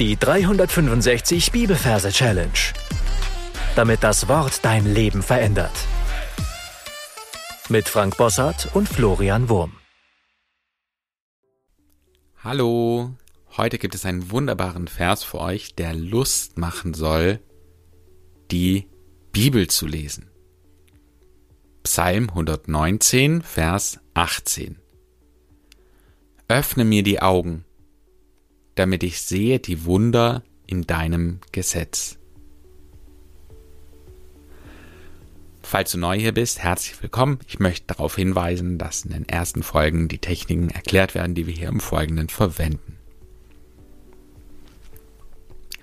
Die 365 Bibelverse Challenge. Damit das Wort dein Leben verändert. Mit Frank Bossart und Florian Wurm. Hallo, heute gibt es einen wunderbaren Vers für euch, der Lust machen soll, die Bibel zu lesen. Psalm 119, Vers 18. Öffne mir die Augen, damit ich sehe die Wunder in deinem Gesetz. Falls du neu hier bist, herzlich willkommen. Ich möchte darauf hinweisen, dass in den ersten Folgen die Techniken erklärt werden, die wir hier im Folgenden verwenden.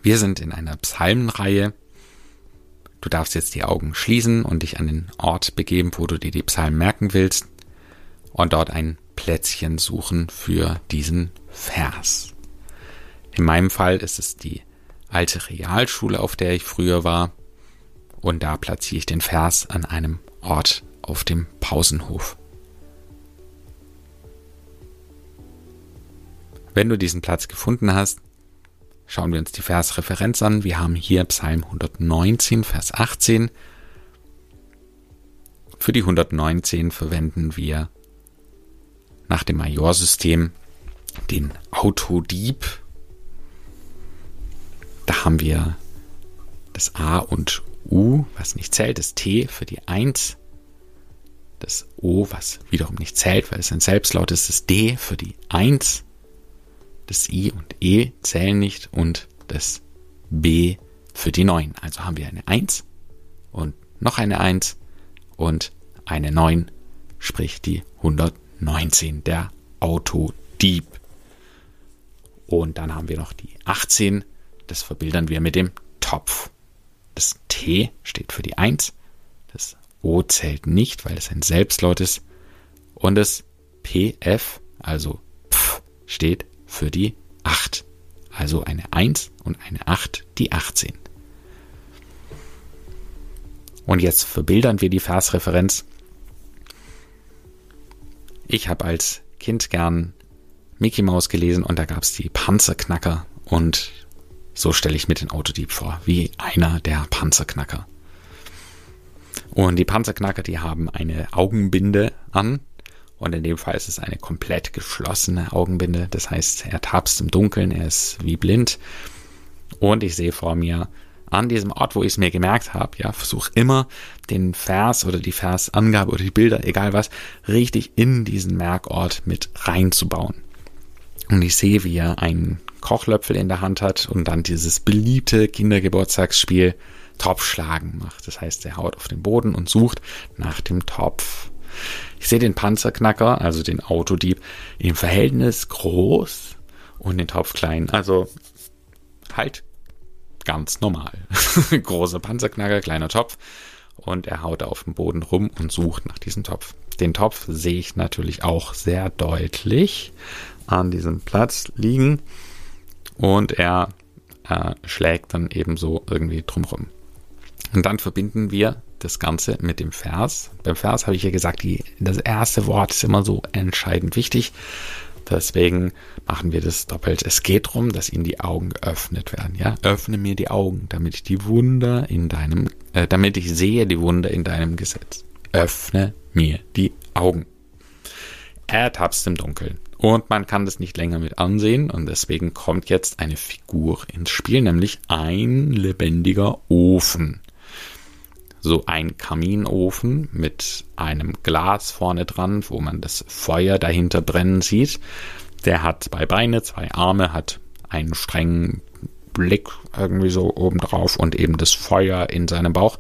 Wir sind in einer Psalmenreihe. Du darfst jetzt die Augen schließen und dich an den Ort begeben, wo du dir die Psalmen merken willst und dort ein Plätzchen suchen für diesen Vers. In meinem Fall ist es die alte Realschule, auf der ich früher war. Und da platziere ich den Vers an einem Ort auf dem Pausenhof. Wenn du diesen Platz gefunden hast, schauen wir uns die Versreferenz an. Wir haben hier Psalm 119, Vers 18. Für die 119 verwenden wir nach dem Majorsystem den Autodieb haben wir das A und U, was nicht zählt, das T für die 1, das O, was wiederum nicht zählt, weil es ein Selbstlaut ist, das D für die 1, das I und E zählen nicht und das B für die 9. Also haben wir eine 1 und noch eine 1 und eine 9, sprich die 119, der Autodieb. Und dann haben wir noch die 18, das verbildern wir mit dem Topf. Das T steht für die 1. Das O zählt nicht, weil es ein Selbstlaut ist. Und das PF, also Pf, steht für die 8. Also eine 1 und eine 8, die 18. Und jetzt verbildern wir die Versreferenz. Ich habe als Kind gern Mickey Mouse gelesen und da gab es die Panzerknacker und so stelle ich mir den Autodieb vor, wie einer der Panzerknacker. Und die Panzerknacker, die haben eine Augenbinde an. Und in dem Fall ist es eine komplett geschlossene Augenbinde. Das heißt, er tapst im Dunkeln, er ist wie blind. Und ich sehe vor mir an diesem Ort, wo ich es mir gemerkt habe, ja, versuche immer den Vers oder die Versangabe oder die Bilder, egal was, richtig in diesen Merkort mit reinzubauen. Und ich sehe, wie er einen Kochlöpfel in der Hand hat und dann dieses beliebte Kindergeburtstagsspiel Topfschlagen macht. Das heißt, er haut auf den Boden und sucht nach dem Topf. Ich sehe den Panzerknacker, also den Autodieb, im Verhältnis groß und den Topf klein. Also halt ganz normal. Großer Panzerknacker, kleiner Topf. Und er haut auf dem Boden rum und sucht nach diesem Topf. Den Topf sehe ich natürlich auch sehr deutlich an diesem Platz liegen und er äh, schlägt dann ebenso irgendwie drumrum. Und dann verbinden wir das Ganze mit dem Vers. Beim Vers habe ich ja gesagt, die, das erste Wort ist immer so entscheidend wichtig. Deswegen machen wir das doppelt. Es geht darum, dass ihnen die Augen geöffnet werden. Ja, öffne mir die Augen, damit ich die Wunder in deinem, äh, damit ich sehe die Wunder in deinem Gesetz. Öffne mir die Augen. Er im Dunkeln. Und man kann das nicht länger mit ansehen und deswegen kommt jetzt eine Figur ins Spiel, nämlich ein lebendiger Ofen. So ein Kaminofen mit einem Glas vorne dran, wo man das Feuer dahinter brennen sieht. Der hat zwei Beine, zwei Arme, hat einen strengen Blick irgendwie so oben drauf und eben das Feuer in seinem Bauch.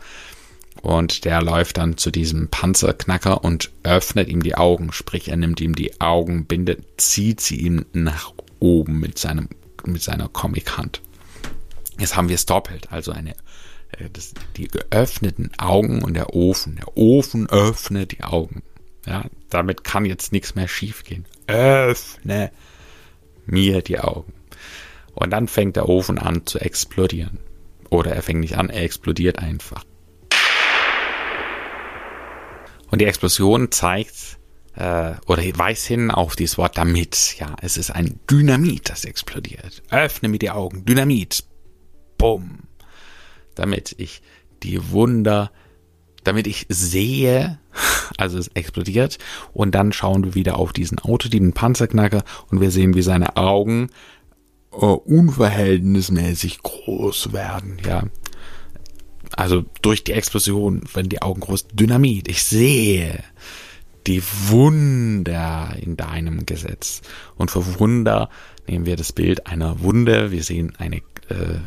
Und der läuft dann zu diesem Panzerknacker und öffnet ihm die Augen. Sprich, er nimmt ihm die Augen, bindet, zieht sie ihm nach oben mit, seinem, mit seiner Comic-Hand. Jetzt haben wir es doppelt. Also eine, äh, das, die geöffneten Augen und der Ofen. Der Ofen öffnet die Augen. Ja, damit kann jetzt nichts mehr schiefgehen. Öffne mir die Augen. Und dann fängt der Ofen an zu explodieren. Oder er fängt nicht an, er explodiert einfach. Und die Explosion zeigt, äh, oder weist hin auf dieses Wort damit. Ja, es ist ein Dynamit, das explodiert. Öffne mir die Augen. Dynamit. Bumm. Damit ich die Wunder, damit ich sehe, also es explodiert und dann schauen wir wieder auf diesen Autodieben Panzerknacker und wir sehen, wie seine Augen äh, unverhältnismäßig groß werden, ja. Also durch die Explosion werden die Augen groß. Dynamit. Ich sehe die Wunder in deinem Gesetz. Und für Wunder nehmen wir das Bild einer Wunde. Wir sehen eine, äh,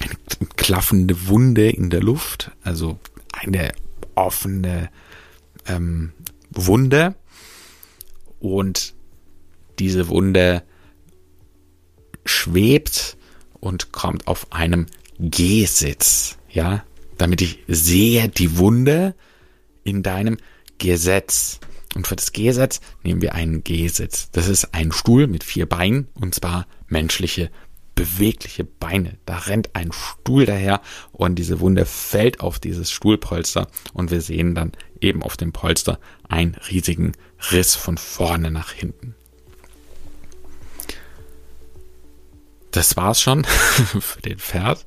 eine klaffende Wunde in der Luft, also eine offene ähm, Wunde. Und diese Wunde schwebt und kommt auf einem G-Sitz, ja, damit ich sehe die Wunde in deinem Gesetz. Und für das Gesetz nehmen wir einen G-Sitz. Das ist ein Stuhl mit vier Beinen und zwar menschliche bewegliche Beine. Da rennt ein Stuhl daher und diese Wunde fällt auf dieses Stuhlpolster und wir sehen dann eben auf dem Polster einen riesigen Riss von vorne nach hinten. Das war's schon für den Pferd.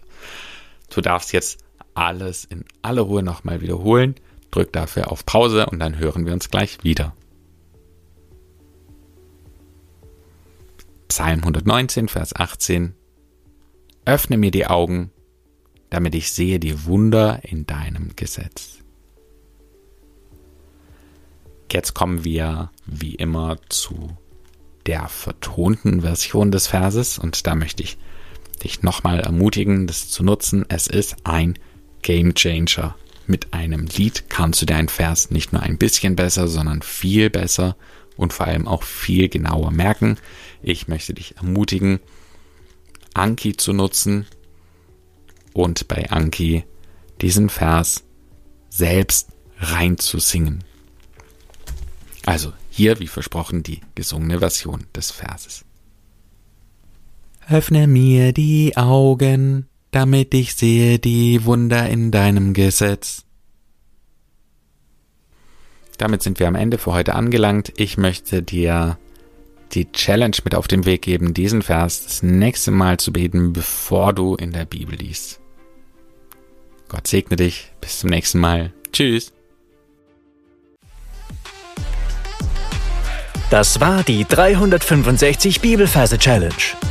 Du darfst jetzt alles in aller Ruhe nochmal wiederholen. Drück dafür auf Pause und dann hören wir uns gleich wieder. Psalm 119, Vers 18. Öffne mir die Augen, damit ich sehe die Wunder in deinem Gesetz. Jetzt kommen wir wie immer zu der vertonten Version des Verses und da möchte ich dich nochmal ermutigen, das zu nutzen. Es ist ein Game Changer mit einem Lied kannst du deinen Vers nicht nur ein bisschen besser, sondern viel besser und vor allem auch viel genauer merken. Ich möchte dich ermutigen, Anki zu nutzen und bei Anki diesen Vers selbst rein zu singen. Also hier, wie versprochen, die gesungene Version des Verses. Öffne mir die Augen, damit ich sehe die Wunder in deinem Gesetz. Damit sind wir am Ende für heute angelangt. Ich möchte dir die Challenge mit auf den Weg geben, diesen Vers das nächste Mal zu beten, bevor du in der Bibel liest. Gott segne dich. Bis zum nächsten Mal. Tschüss. Das war die 365 Bibelferse Challenge.